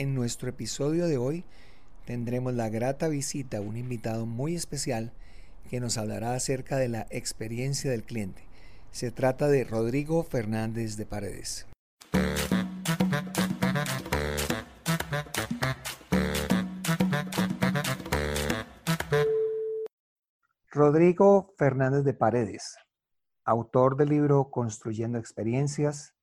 En nuestro episodio de hoy tendremos la grata visita a un invitado muy especial que nos hablará acerca de la experiencia del cliente. Se trata de Rodrigo Fernández de Paredes. Rodrigo Fernández de Paredes, autor del libro Construyendo Experiencias,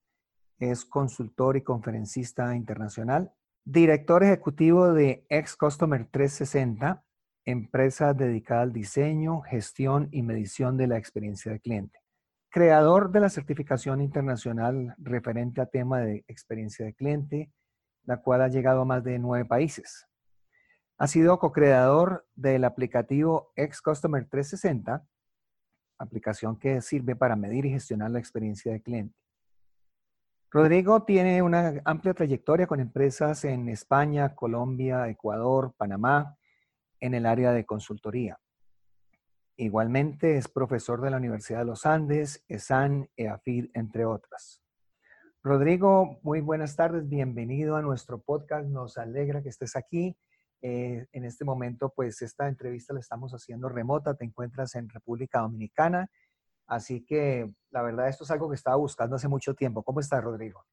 es consultor y conferencista internacional, director ejecutivo de Ex Customer 360, empresa dedicada al diseño, gestión y medición de la experiencia del cliente. Creador de la certificación internacional referente a tema de experiencia del cliente, la cual ha llegado a más de nueve países. Ha sido co-creador del aplicativo Ex Customer 360, aplicación que sirve para medir y gestionar la experiencia del cliente. Rodrigo tiene una amplia trayectoria con empresas en España, Colombia, Ecuador, Panamá, en el área de consultoría. Igualmente es profesor de la Universidad de los Andes, ESAN, EAFID, entre otras. Rodrigo, muy buenas tardes, bienvenido a nuestro podcast, nos alegra que estés aquí eh, en este momento, pues esta entrevista la estamos haciendo remota, te encuentras en República Dominicana, así que la verdad esto es algo que estaba buscando hace mucho tiempo. ¿Cómo estás, Rodrigo?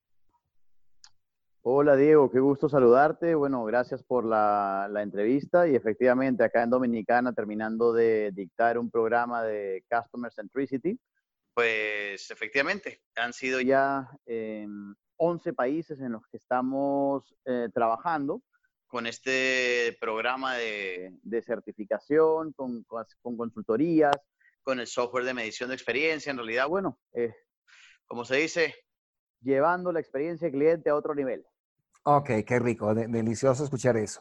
Hola, Diego, qué gusto saludarte. Bueno, gracias por la, la entrevista y efectivamente acá en Dominicana terminando de dictar un programa de Customer Centricity, pues efectivamente han sido ya 11 países en los que estamos eh, trabajando con este programa de, certificación, con, consultorías, con el software de medición de experiencia. En realidad, bueno, eh, como se dice, llevando la experiencia del cliente a otro nivel. Ok, qué rico, delicioso escuchar eso.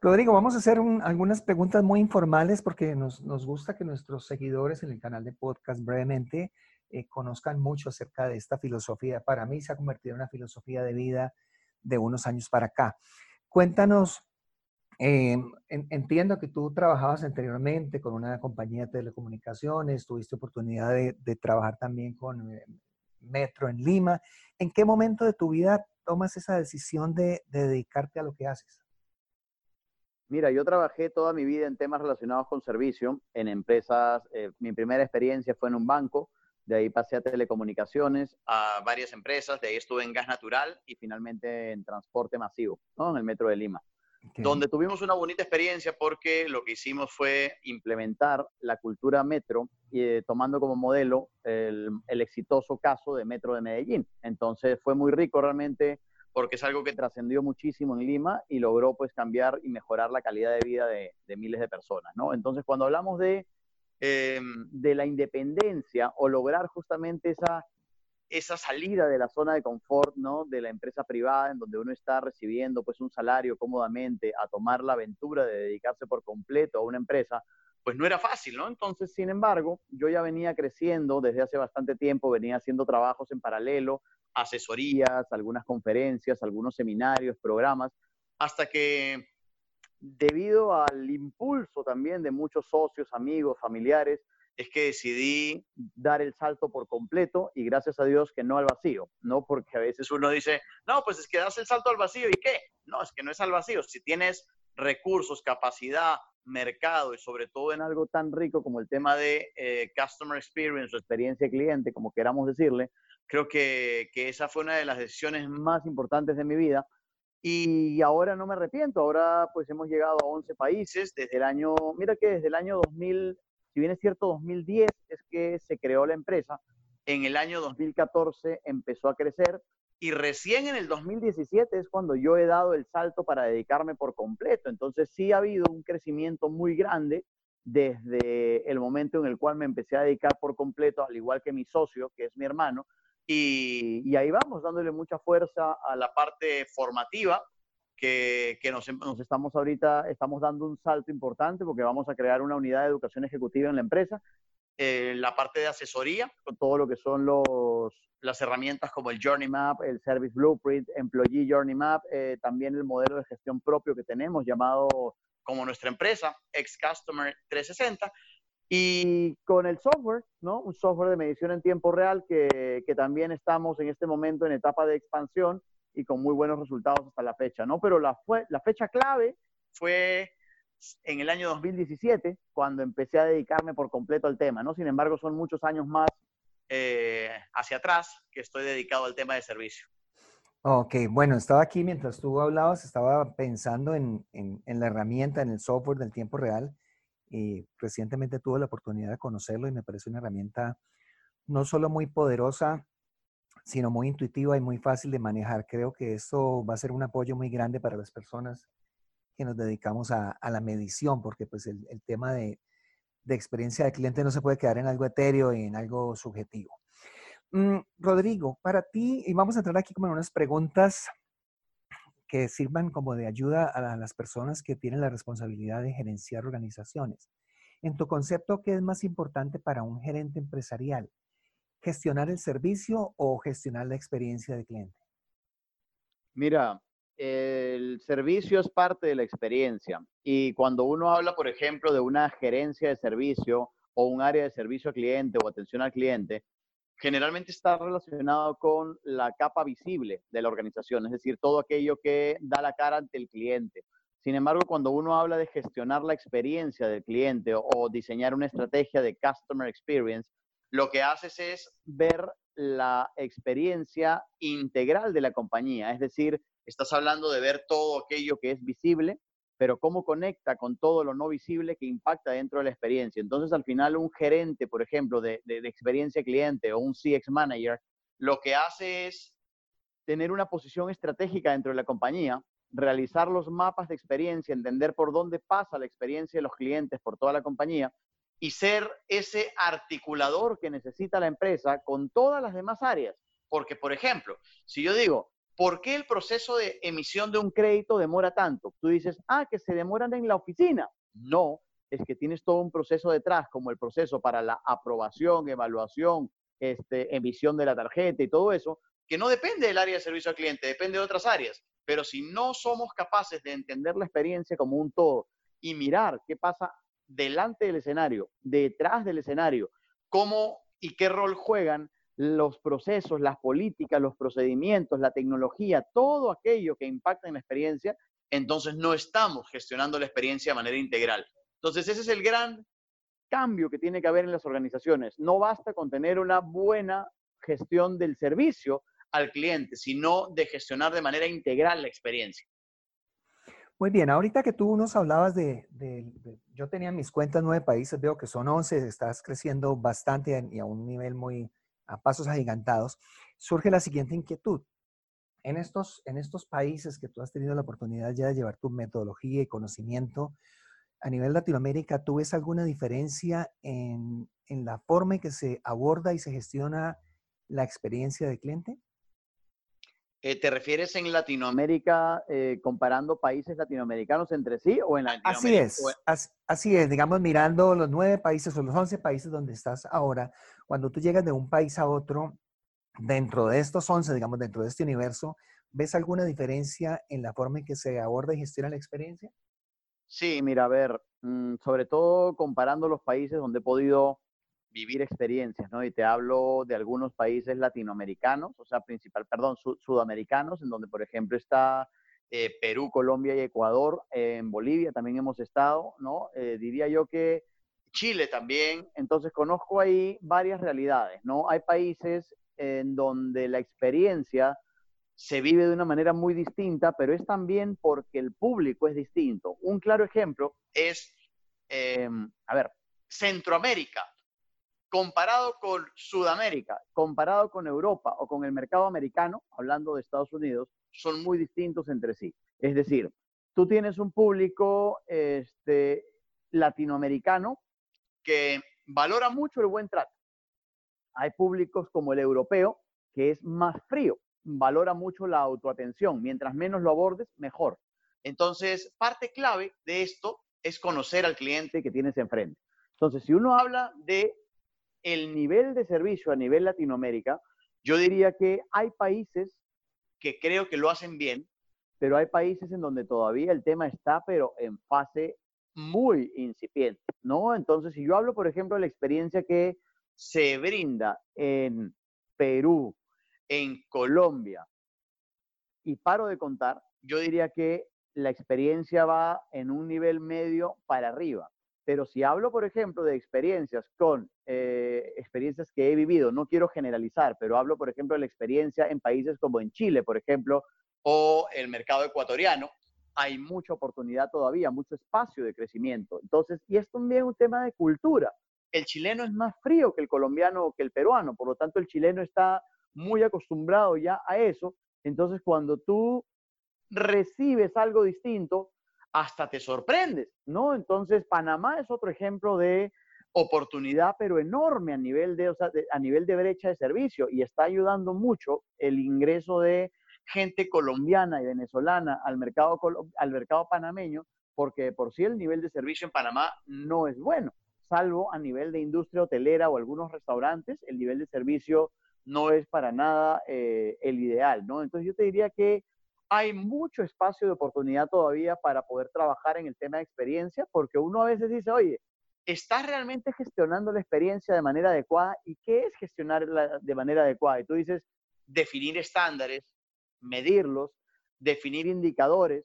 Rodrigo, vamos a hacer algunas preguntas muy informales porque nos, gusta que nuestros seguidores en el canal de podcast brevemente eh, conozcan mucho acerca de esta filosofía. Para mí se ha convertido en una filosofía de vida de unos años para acá. Cuéntanos, eh, entiendo que tú trabajabas anteriormente con una compañía de telecomunicaciones, tuviste oportunidad de, trabajar también con eh, Metro en Lima. ¿En qué momento de tu vida tomas esa decisión de, dedicarte a lo que haces? Mira, yo trabajé toda mi vida en temas relacionados con servicio, en empresas. Eh, mi primera experiencia fue en un banco, de ahí pasé a telecomunicaciones, a varias empresas, de ahí estuve en gas natural y finalmente en transporte masivo, ¿no? en el metro de Lima. Donde tuvimos una bonita experiencia porque lo que hicimos fue implementar la cultura metro eh, tomando como modelo el, exitoso caso de Metro de Medellín. Entonces fue muy rico realmente porque es algo que trascendió muchísimo en Lima y logró pues cambiar y mejorar la calidad de vida de, de miles de personas, ¿no? Entonces cuando hablamos de Em, de la independencia o lograr justamente esa, esa salida de la zona de confort, ¿no? De la empresa privada en donde uno está recibiendo pues un salario cómodamente a tomar la aventura de dedicarse por completo a una empresa, pues no era fácil, ¿no? Entonces, sin embargo, yo ya venía creciendo desde hace bastante tiempo, venía haciendo trabajos en paralelo, asesorías, algunas conferencias, algunos seminarios, programas, hasta que debido al impulso también de muchos socios, amigos, familiares, es que decidí dar el salto por completo y gracias a Dios que no al vacío, ¿no? Porque a veces uno dice, no, pues es que das el salto al vacío y qué? No, es que no es al vacío. Si tienes recursos, capacidad, mercado y sobre todo en algo tan rico como el tema de eh, customer experience o experiencia cliente, como queramos decirle, creo que, que esa fue una de las decisiones más importantes de mi vida y ahora no me arrepiento, ahora pues hemos llegado a 11 países desde el año, mira que desde el año 2000, si bien es cierto 2010 es que se creó la empresa, en el año 2014 empezó a crecer y recién en el 2017 es cuando yo he dado el salto para dedicarme por completo. Entonces sí ha habido un crecimiento muy grande desde el momento en el cual me empecé a dedicar por completo, al igual que mi socio, que es mi hermano, y, ahí vamos, dándole mucha fuerza a la parte formativa, que, que nos, nos, estamos ahorita, estamos dando un salto importante porque vamos a crear una unidad de educación ejecutiva en la empresa. Eh, la parte de asesoría, con todo lo que son los, las herramientas como el Journey Map, el Service Blueprint, Employee Journey Map, eh, también el modelo de gestión propio que tenemos llamado como nuestra empresa, Ex Customer 360, y con el software, ¿no? Un software de medición en tiempo real que, que, también estamos en este momento en etapa de expansión y con muy buenos resultados hasta la fecha, ¿no? Pero la, fue, la fecha clave fue en el año 2017, cuando empecé a dedicarme por completo al tema, ¿no? Sin embargo, son muchos años más eh, hacia atrás que estoy dedicado al tema de servicio. Ok, bueno, estaba aquí mientras tú hablabas, estaba pensando en, en, en la herramienta, en el software del tiempo real. Y recientemente tuve la oportunidad de conocerlo y me parece una herramienta no solo muy poderosa, sino muy intuitiva y muy fácil de manejar. Creo que esto va a ser un apoyo muy grande para las personas que nos dedicamos a, la medición, porque pues el, tema de, de, experiencia de cliente no se puede quedar en algo etéreo y en algo subjetivo. Mm, Rodrigo, para ti, y vamos a entrar aquí como en unas preguntas que sirvan como de ayuda a las personas que tienen la responsabilidad de gerenciar organizaciones. En tu concepto, ¿qué es más importante para un gerente empresarial? ¿Gestionar el servicio o gestionar la experiencia de cliente? Mira, el servicio es parte de la experiencia y cuando uno habla, por ejemplo, de una gerencia de servicio o un área de servicio al cliente o atención al cliente, generalmente está relacionado con la capa visible de la organización, es decir, todo aquello que da la cara ante el cliente. Sin embargo, cuando uno habla de gestionar la experiencia del cliente o, o diseñar una estrategia de customer experience, lo que haces es ver la experiencia integral de la compañía. Es decir, estás hablando de ver todo aquello que es visible, pero cómo conecta con todo lo no visible que impacta dentro de la experiencia. Entonces, al final, un gerente, por ejemplo, de, experiencia cliente o un CX manager, lo que hace es tener una posición estratégica dentro de la compañía, realizar los mapas de experiencia, entender por dónde pasa la experiencia de los clientes por toda la compañía y ser ese articulador que necesita la empresa con todas las demás áreas. Porque, por ejemplo, si yo digo, ¿por qué el proceso de emisión de un crédito demora tanto? Tú dices, ah, que se demoran en la oficina. No, es que tienes todo un proceso detrás, como el proceso para la aprobación, evaluación, este, emisión de la tarjeta y todo eso, que no depende del área de servicio al cliente, depende de otras áreas. Pero si no somos capaces de entender la experiencia como un todo y mirar qué pasa delante del escenario, detrás del escenario, cómo y qué rol juegan los procesos, las políticas, los procedimientos, la tecnología, todo aquello que impacta en la experiencia, entonces no estamos gestionando la experiencia de manera integral. Entonces ese es el gran cambio que tiene que haber en las organizaciones. No basta con tener una buena gestión del servicio al cliente, sino de gestionar de manera integral la experiencia. Muy bien, ahorita que tú nos hablabas de, yo tenía mis cuentas nueve países, veo que son once, estás creciendo bastante y a un nivel muy, a pasos agigantados, surge la siguiente inquietud. En estos, en estos países que tú has tenido la oportunidad ya de llevar tu metodología y conocimiento, a nivel Latinoamérica, ¿tú ves alguna diferencia en, en la forma en que se aborda y se gestiona la experiencia del cliente? Eh, ¿Te refieres en Latinoamérica eh, comparando países latinoamericanos entre sí o en Latinoamérica? Así es, así, así, es, digamos, mirando los nueve países o los once países donde estás ahora, cuando tú llegas de un país a otro, dentro de estos once, digamos, dentro de este universo, ¿ves alguna diferencia en la forma en que se aborda y gestiona la experiencia? Sí, mira, a ver, mmm, sobre todo comparando los países donde he podido vivir experiencias, ¿no? Y te hablo de algunos países latinoamericanos, o sea, principal, perdón, sud sudamericanos, en donde, por ejemplo, está eh, Perú, Colombia y Ecuador. En Bolivia también hemos estado, ¿no? Eh, diría yo que Chile también. Entonces, conozco ahí varias realidades, ¿no? Hay países en donde la experiencia se vive de una manera muy distinta, pero es también porque el público es distinto. Un claro ejemplo es, a ver, Centroamérica comparado con Sudamérica, comparado con Europa o con el mercado americano, hablando de Estados Unidos, son muy distintos entre sí. Es decir, tú tienes un público este, latinoamericano que valora mucho el buen trato. Hay públicos como el europeo, que es más frío, valora mucho la autoatención. Mientras menos lo abordes, mejor. Entonces, parte clave de esto es conocer al cliente que tienes enfrente. Entonces, si uno habla de el nivel de servicio a nivel Latinoamérica, yo diría que hay países que creo que lo hacen bien, pero hay países en donde todavía el tema está, pero en fase muy incipiente, ¿no? Entonces, si yo hablo, por ejemplo, de la experiencia que se brinda en Perú, en Colombia, y paro de contar, yo diría que la experiencia va en un nivel medio para arriba. Pero si hablo, por ejemplo, de experiencias con eh, experiencias que he vivido, no quiero generalizar, pero hablo, por ejemplo, de la experiencia en países como en Chile, por ejemplo, o el mercado ecuatoriano, hay mucha oportunidad todavía, mucho espacio de crecimiento. Entonces, y es también un tema de cultura. El chileno es más frío que el colombiano o que el peruano, por lo tanto, el chileno está muy acostumbrado ya a eso. Entonces, cuando tú recibes algo distinto, hasta te sorprendes, ¿no? Entonces, Panamá es otro ejemplo de oportunidad, pero enorme a nivel de, a nivel de brecha de servicio y está ayudando mucho el ingreso de gente colombiana y venezolana al mercado, al mercado panameño, porque por sí el nivel de servicio en Panamá no es bueno, salvo a nivel de industria hotelera o algunos restaurantes, el nivel de servicio no es para nada eh, el ideal, ¿no? Entonces yo te diría que hay mucho espacio de oportunidad todavía para poder trabajar en el tema de experiencia, porque uno a veces dice, oye, ¿estás realmente gestionando la experiencia de manera adecuada? ¿Y qué es gestionar de manera adecuada? Y tú dices, definir estándares, medirlos, definir indicadores,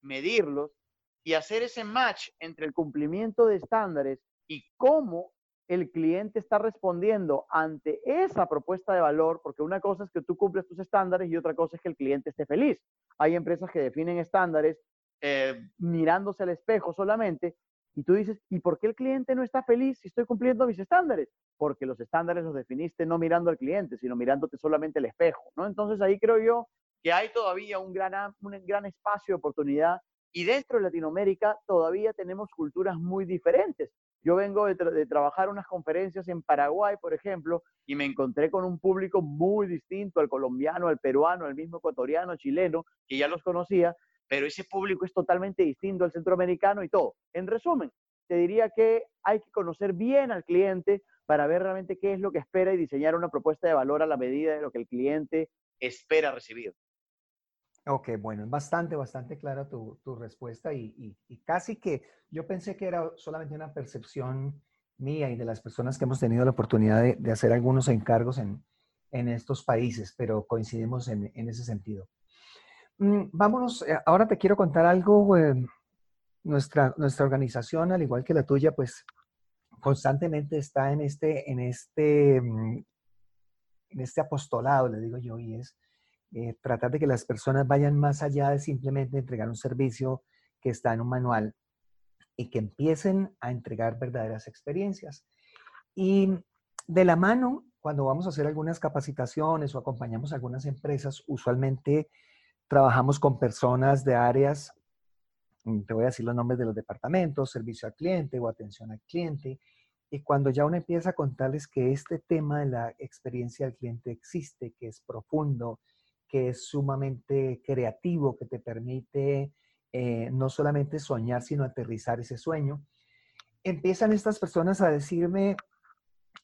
medirlos y hacer ese match entre el cumplimiento de estándares y cómo el cliente está respondiendo ante esa propuesta de valor, porque una cosa es que tú cumples tus estándares y otra cosa es que el cliente esté feliz. Hay empresas que definen estándares eh, mirándose al espejo solamente y tú dices, ¿y por qué el cliente no está feliz si estoy cumpliendo mis estándares? Porque los estándares los definiste no mirando al cliente, sino mirándote solamente al espejo, ¿no? Entonces ahí creo yo que hay todavía un gran, un gran espacio de oportunidad y dentro de Latinoamérica todavía tenemos culturas muy diferentes. Yo vengo de, de, trabajar unas conferencias en Paraguay, por ejemplo, y me encontré con un público muy distinto al colombiano, al peruano, al mismo ecuatoriano, chileno, que ya los conocía, pero ese público es totalmente distinto al centroamericano y todo. En resumen, te diría que hay que conocer bien al cliente para ver realmente qué es lo que espera y diseñar una propuesta de valor a la medida de lo que el cliente espera recibir. Ok, bueno, es bastante, bastante clara tu, tu respuesta y, y, casi que yo pensé que era solamente una percepción mía y de las personas que hemos tenido la oportunidad de, de hacer algunos encargos en, en, estos países, pero coincidimos en, en ese sentido. Mm, vámonos, eh, ahora te quiero contar algo. Eh, nuestra, nuestra organización, al igual que la tuya, pues constantemente está en este, en este, mm, en este apostolado, le digo yo, y es eh, tratar de que las personas vayan más allá de simplemente entregar un servicio que está en un manual y que empiecen a entregar verdaderas experiencias. Y de la mano, cuando vamos a hacer algunas capacitaciones o acompañamos a algunas empresas, usualmente trabajamos con personas de áreas, mm, te voy a decir los nombres de los departamentos, servicio al cliente o atención al cliente, y cuando ya uno empieza a contarles que este tema de la experiencia del cliente existe, que es profundo, que es sumamente creativo, que te permite eh, no solamente soñar, sino aterrizar ese sueño. Empiezan estas personas a decirme,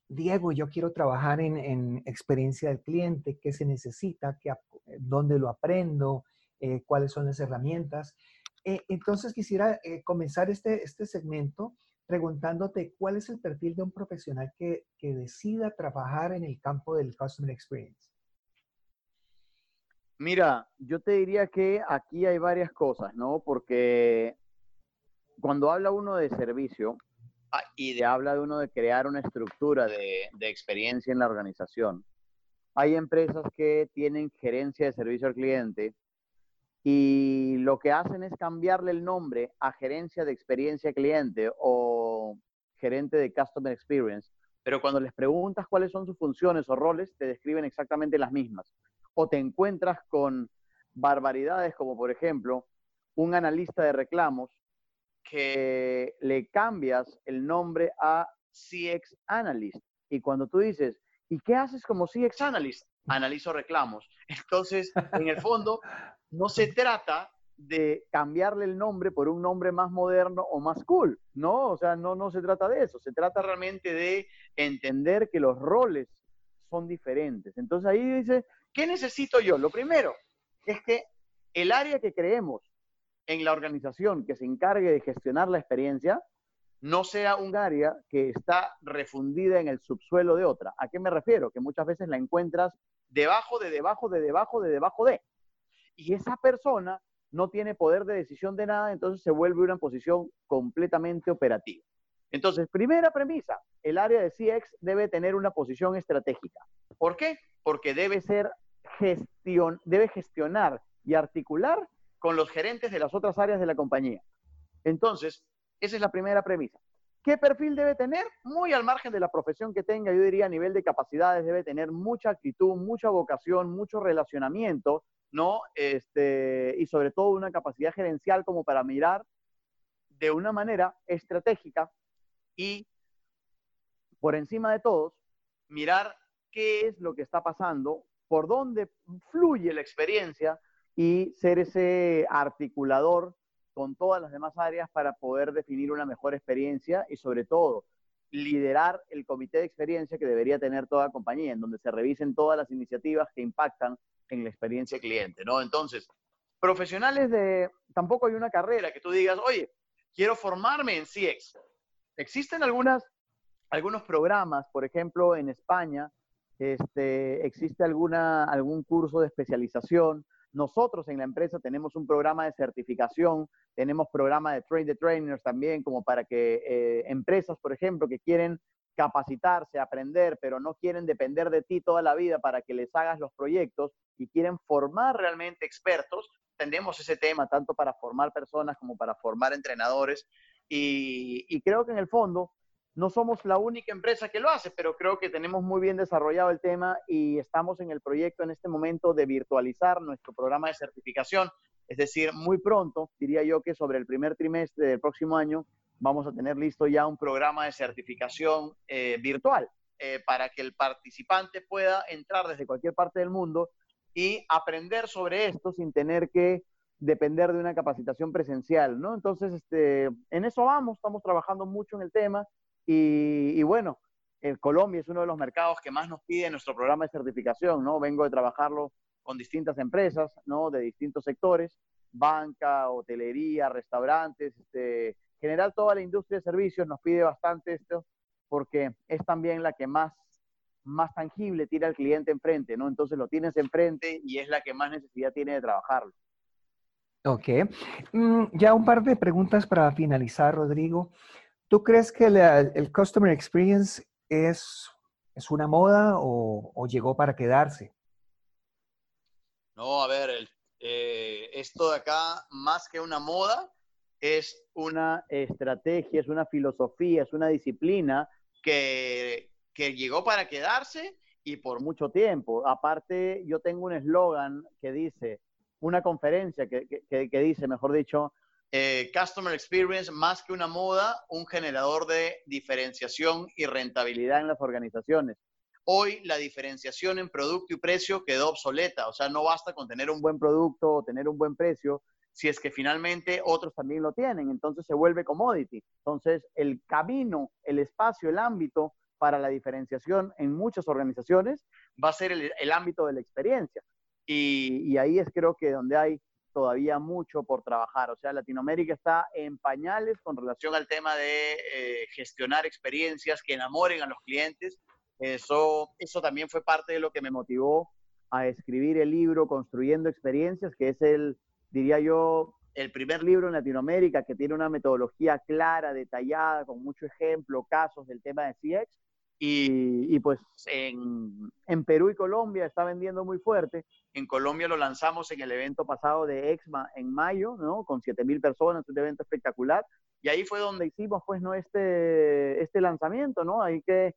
Diego, yo quiero trabajar en, experiencia del cliente, qué se necesita, qué, dónde lo aprendo, eh, cuáles son las herramientas. Eh, entonces quisiera comenzar este, este segmento preguntándote cuál es el perfil de un profesional que, que decida trabajar en el campo del Customer Experience. Mira, yo te diría que aquí hay varias cosas, ¿no? Porque cuando habla uno de servicio ah, y de habla de uno de crear una estructura de, de experiencia en la organización, hay empresas que tienen gerencia de servicio al cliente y lo que hacen es cambiarle el nombre a gerencia de experiencia cliente o gerente de customer experience, pero cuando les preguntas cuáles son sus funciones o roles, te describen exactamente las mismas o te encuentras con barbaridades como por ejemplo un analista de reclamos que le cambias el nombre a CX Analyst. Y cuando tú dices, ¿y qué haces como CX Analyst? Analizo reclamos. Entonces, en el fondo, no se trata de cambiarle el nombre por un nombre más moderno o más cool, ¿no? O sea, no, no se trata de eso, se trata realmente de entender que los roles son diferentes. Entonces ahí dice, ¿Qué necesito yo? Lo primero es que el área que creemos en la organización que se encargue de gestionar la experiencia no sea un área que está refundida en el subsuelo de otra. ¿A qué me refiero? Que muchas veces la encuentras debajo de debajo de debajo de debajo de. y esa persona no tiene poder de decisión de nada, entonces se vuelve una posición completamente operativa. Entonces, primera premisa, el área de CX debe tener una posición estratégica. ¿Por qué? Porque debe ser debe gestionar y articular con los gerentes de las otras áreas de la compañía. Entonces, esa es la primera premisa. ¿Qué perfil debe tener? Muy al margen de la profesión que tenga, yo diría a nivel de capacidades, debe tener mucha actitud, mucha vocación, mucho relacionamiento, ¿no? Este, y sobre todo una capacidad gerencial como para mirar de una manera estratégica y por encima de todos, mirar qué es lo que está pasando, por dónde fluye la experiencia y ser ese articulador con todas las demás áreas para poder definir una mejor experiencia y sobre todo liderar el comité de experiencia que debería tener toda compañía, en donde se revisen todas las iniciativas que impactan en la experiencia cliente, ¿no? Entonces, profesionales de, tampoco hay una carrera que tú digas, oye, quiero formarme en CX. Existen algunas, algunos programas, por ejemplo, en España, este, existe alguna, algún curso de especialización. Nosotros en la empresa tenemos un programa de certificación, tenemos programa de train the trainers también, como para que eh, empresas, por ejemplo, que quieren capacitarse, aprender, pero no quieren depender de ti toda la vida para que les hagas los proyectos y quieren formar realmente expertos, tenemos ese tema tanto para formar personas como para formar entrenadores. Y, creo que en el fondo no somos la única empresa que lo hace, pero creo que tenemos muy bien desarrollado el tema y estamos en el proyecto en este momento de virtualizar nuestro programa de certificación. Es decir, muy pronto, diría yo que sobre el primer trimestre del próximo año, vamos a tener listo ya un programa de certificación eh, virtual eh, para que el participante pueda entrar desde cualquier parte del mundo y aprender sobre esto sin tener que depender de una capacitación presencial, ¿no? Entonces, este, en eso vamos, estamos trabajando mucho en el tema y, bueno, Colombia es uno de los mercados que más nos pide nuestro programa de certificación, ¿no? Vengo de trabajarlo con distintas empresas, ¿no? De distintos sectores, banca, hotelería, restaurantes, este, general toda la industria de servicios nos pide bastante esto porque es también la que más más tangible tiene al cliente enfrente, ¿no? Entonces lo tienes enfrente y es la que más necesidad tiene de trabajarlo. Ok. Mm, ya un par de preguntas para finalizar, Rodrigo. ¿Tú crees que el Customer Experience es, es una moda o, llegó para quedarse? No, a ver, eh, esto de acá, más que una moda, es una estrategia, es una filosofía, es una disciplina que, que llegó para quedarse y por mucho tiempo. Aparte, yo tengo un eslogan que dice, una conferencia que, que, dice, mejor dicho, eh, Customer Experience más que una moda, un generador de diferenciación y rentabilidad en las organizaciones. Hoy la diferenciación en producto y precio quedó obsoleta, o sea, no basta con tener un buen producto o tener un buen precio, si es que finalmente otros también lo tienen, entonces se vuelve commodity. Entonces, el camino, el espacio, el ámbito para la diferenciación en muchas organizaciones va a ser el, ámbito de la experiencia. Y, ahí es creo que donde hay todavía mucho por trabajar. O sea, Latinoamérica está en pañales con relación al tema de eh, gestionar experiencias que enamoren a los clientes. Eso, eso también fue parte de lo que me motivó a escribir el libro Construyendo Experiencias, que es el, diría yo, el primer libro en Latinoamérica que tiene una metodología clara, detallada, con mucho ejemplo, casos del tema de CX y, pues en, en, Perú y Colombia está vendiendo muy fuerte. En Colombia lo lanzamos en el evento pasado de EXMA en mayo, ¿no? Con 7.000 personas, un evento espectacular. Y ahí fue donde hicimos, pues, ¿no? Este, este lanzamiento, ¿no? Ahí que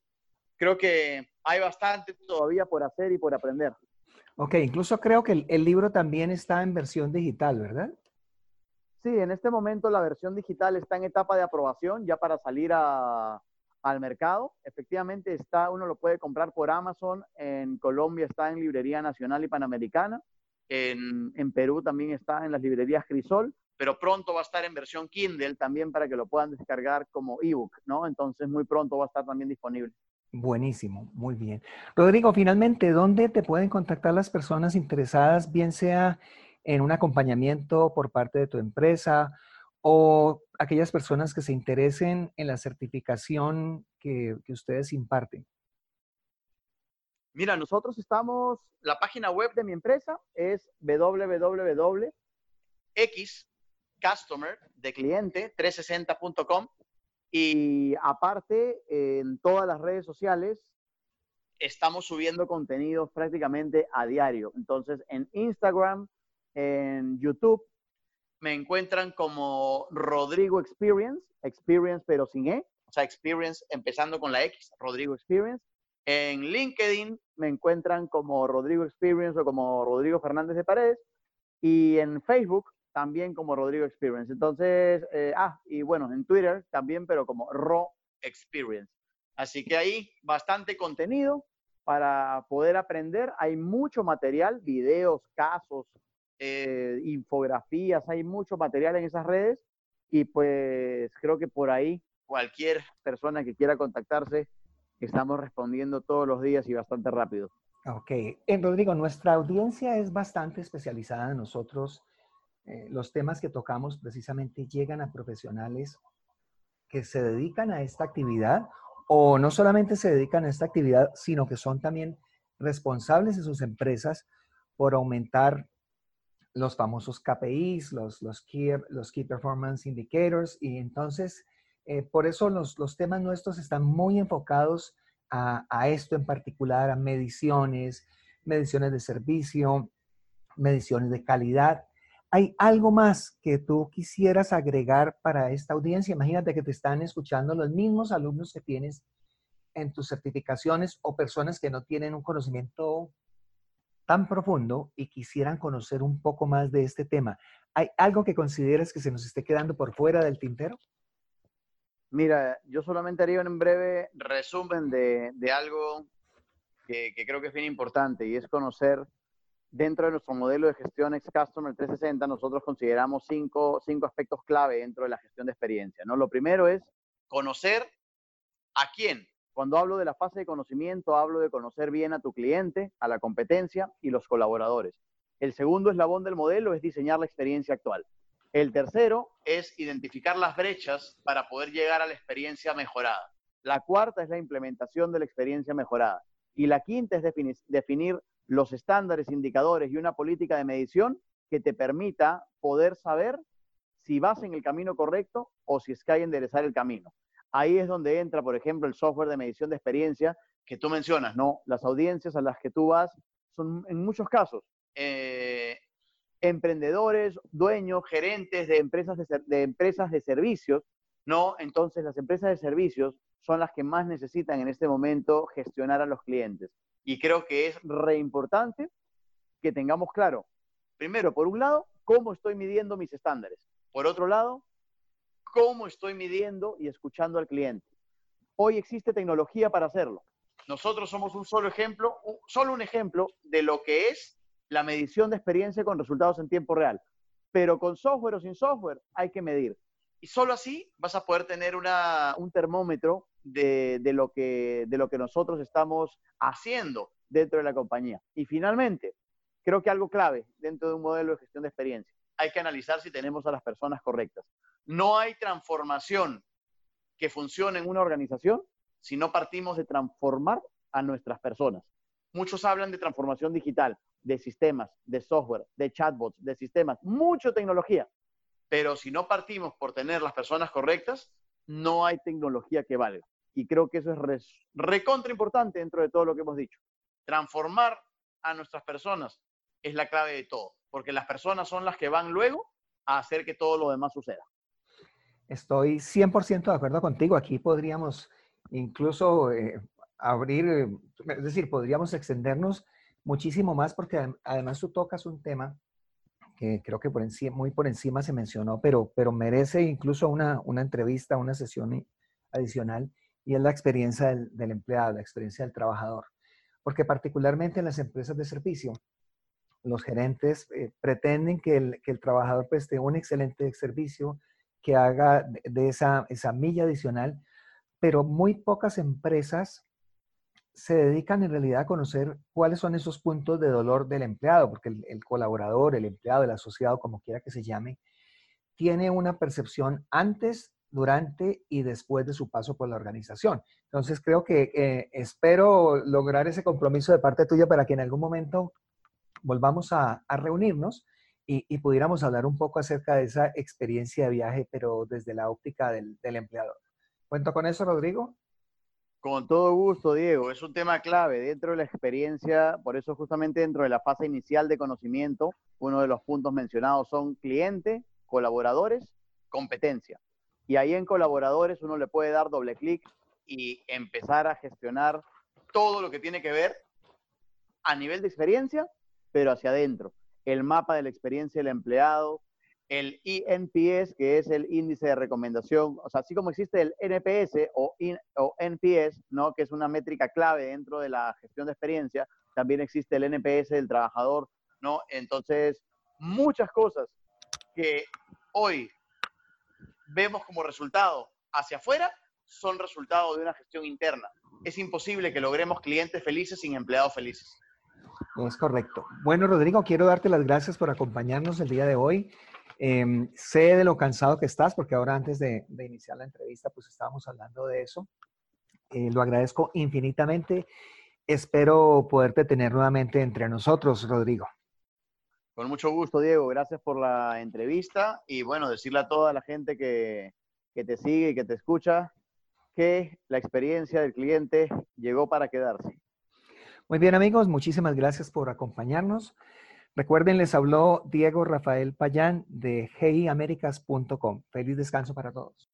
creo que hay bastante todavía por hacer y por aprender. Ok, incluso creo que el, el libro también está en versión digital, ¿verdad? Sí, en este momento la versión digital está en etapa de aprobación ya para salir a, al mercado. Efectivamente está, uno lo puede comprar por Amazon, en Colombia está en Librería Nacional y Panamericana, en, en Perú también está en las librerías Crisol, pero pronto va a estar en versión Kindle también para que lo puedan descargar como ebook, ¿no? Entonces muy pronto va a estar también disponible. Buenísimo, muy bien. Rodrigo, finalmente, ¿dónde te pueden contactar las personas interesadas, bien sea en un acompañamiento por parte de tu empresa o aquellas personas que se interesen en la certificación que, ustedes imparten? Mira, nosotros estamos, la página web de mi empresa es www.xcustomer de cliente 360.com y aparte en todas las redes sociales estamos subiendo contenidos prácticamente a diario. Entonces en Instagram, en YouTube me encuentran como Rodrigo Experience, Experience pero sin E, o sea, Experience empezando con la X, Rodrigo Experience. En LinkedIn me encuentran como Rodrigo Experience o como Rodrigo Fernández de Paredes. Y en Facebook también como Rodrigo Experience. Entonces, eh, ah, y bueno, en Twitter también, pero como Ro Experience. Así que ahí bastante contenido para poder aprender. Hay mucho material, videos, casos, eh, infografías, hay mucho material en esas redes y pues creo que por ahí cualquier persona que quiera contactarse, estamos respondiendo todos los días y bastante rápido. Ok. En Rodrigo, nuestra audiencia es bastante especializada. Nosotros, eh, los temas que tocamos precisamente llegan a profesionales que se dedican a esta actividad o no solamente se dedican a esta actividad, sino que son también responsables de sus empresas por aumentar los famosos KPIs, los, los, key, los Key Performance Indicators, y entonces eh, por eso los, los, temas nuestros están muy enfocados a, a, esto en particular, a mediciones, mediciones de servicio, mediciones de calidad. ¿Hay algo más que tú quisieras agregar para esta audiencia? Imagínate que te están escuchando los mismos alumnos que tienes en tus certificaciones o personas que no tienen un conocimiento tan profundo y quisieran conocer un poco más de este tema. ¿Hay algo que consideres que se nos esté quedando por fuera del tintero? Mira, yo solamente haría un breve resumen de, de algo que, creo que es bien importante y es conocer dentro de nuestro modelo de gestión ex Customer 360, nosotros consideramos cinco, cinco aspectos clave dentro de la gestión de experiencia. ¿no? Lo primero es conocer a quién, cuando hablo de la fase de conocimiento, hablo de conocer bien a tu cliente, a la competencia y los colaboradores. El segundo eslabón del modelo es diseñar la experiencia actual. El tercero es identificar las brechas para poder llegar a la experiencia mejorada. La cuarta es la implementación de la experiencia mejorada. Y la quinta es definir, los estándares, indicadores y una política de medición que te permita poder saber si vas en el camino correcto o si es que hay enderezar el camino. Ahí es donde entra, por ejemplo, el software de medición de experiencia que tú mencionas, ¿no? Las audiencias a las que tú vas son en muchos casos eh, emprendedores, dueños, gerentes de empresas de, de empresas de servicios, ¿no? Entonces las empresas de servicios son las que más necesitan en este momento gestionar a los clientes. Y creo que es re importante que tengamos claro, primero, por un lado, cómo estoy midiendo mis estándares. Por otro lado, cómo estoy midiendo y escuchando al cliente. Hoy existe tecnología para hacerlo. Nosotros somos un solo ejemplo, solo un ejemplo de lo que es la medición de experiencia con resultados en tiempo real. Pero con software o sin software hay que medir. Y solo así vas a poder tener un termómetro de, de, lo que, de lo que nosotros estamos haciendo dentro de la compañía. Y finalmente, creo que algo clave dentro de un modelo de gestión de experiencia, hay que analizar si tenemos a las personas correctas. No hay transformación que funcione en una organización si no partimos de transformar a nuestras personas. Muchos hablan de transformación digital, de sistemas, de software, de chatbots, de sistemas, mucha tecnología. Pero si no partimos por tener las personas correctas, no hay tecnología que valga. Y creo que eso es recontra importante dentro de todo lo que hemos dicho. Transformar a nuestras personas es la clave de todo, porque las personas son las que van luego a hacer que todo lo demás suceda. Estoy 100% de acuerdo contigo. Aquí podríamos incluso eh, abrir, eh, es decir, podríamos extendernos muchísimo más porque además tú tocas un tema que creo que por encima, muy por encima se mencionó, pero, pero merece incluso una, una entrevista, una sesión adicional, y es la experiencia del, del empleado, la experiencia del trabajador. Porque particularmente en las empresas de servicio, los gerentes eh, pretenden que el, que el trabajador preste un excelente servicio, que haga de esa, esa milla adicional, pero muy pocas empresas se dedican en realidad a conocer cuáles son esos puntos de dolor del empleado, porque el, colaborador, el empleado, el asociado, como quiera que se llame, tiene una percepción antes durante y después de su paso por la organización. Entonces, creo que eh, espero lograr ese compromiso de parte tuya para que en algún momento volvamos a, reunirnos y, pudiéramos hablar un poco acerca de esa experiencia de viaje, pero desde la óptica del, del empleador. ¿Cuento con eso, Rodrigo? Con todo gusto, Diego. Es un tema clave dentro de la experiencia, por eso justamente dentro de la fase inicial de conocimiento, uno de los puntos mencionados son cliente, colaboradores, competencia. Y ahí en colaboradores uno le puede dar doble clic y empezar a gestionar todo lo que tiene que ver a nivel de experiencia, pero hacia adentro. El mapa de la experiencia del empleado, el ENPS, que es el índice de recomendación, o sea, así como existe el NPS o, o NPS, ¿no? que es una métrica clave dentro de la gestión de experiencia, también existe el NPS del trabajador, ¿no? Entonces, muchas cosas que hoy vemos como resultado hacia afuera son resultado de una gestión interna. Es imposible que logremos clientes felices sin empleados felices. Es correcto. Bueno, Rodrigo, quiero darte las gracias por acompañarnos el día de hoy. Em, sé de lo cansado que estás, porque ahora antes de, iniciar la entrevista, pues estábamos hablando de eso. Eh, lo agradezco infinitamente. Espero poderte tener nuevamente entre nosotros, Rodrigo. Con mucho gusto, Diego. Gracias por la entrevista y bueno, decirle a toda la gente que, que te sigue y que te escucha que la experiencia del cliente llegó para quedarse. Muy bien, amigos, muchísimas gracias por acompañarnos. Recuerden, les habló Diego Rafael Payán de heiamericas.com. Feliz descanso para todos.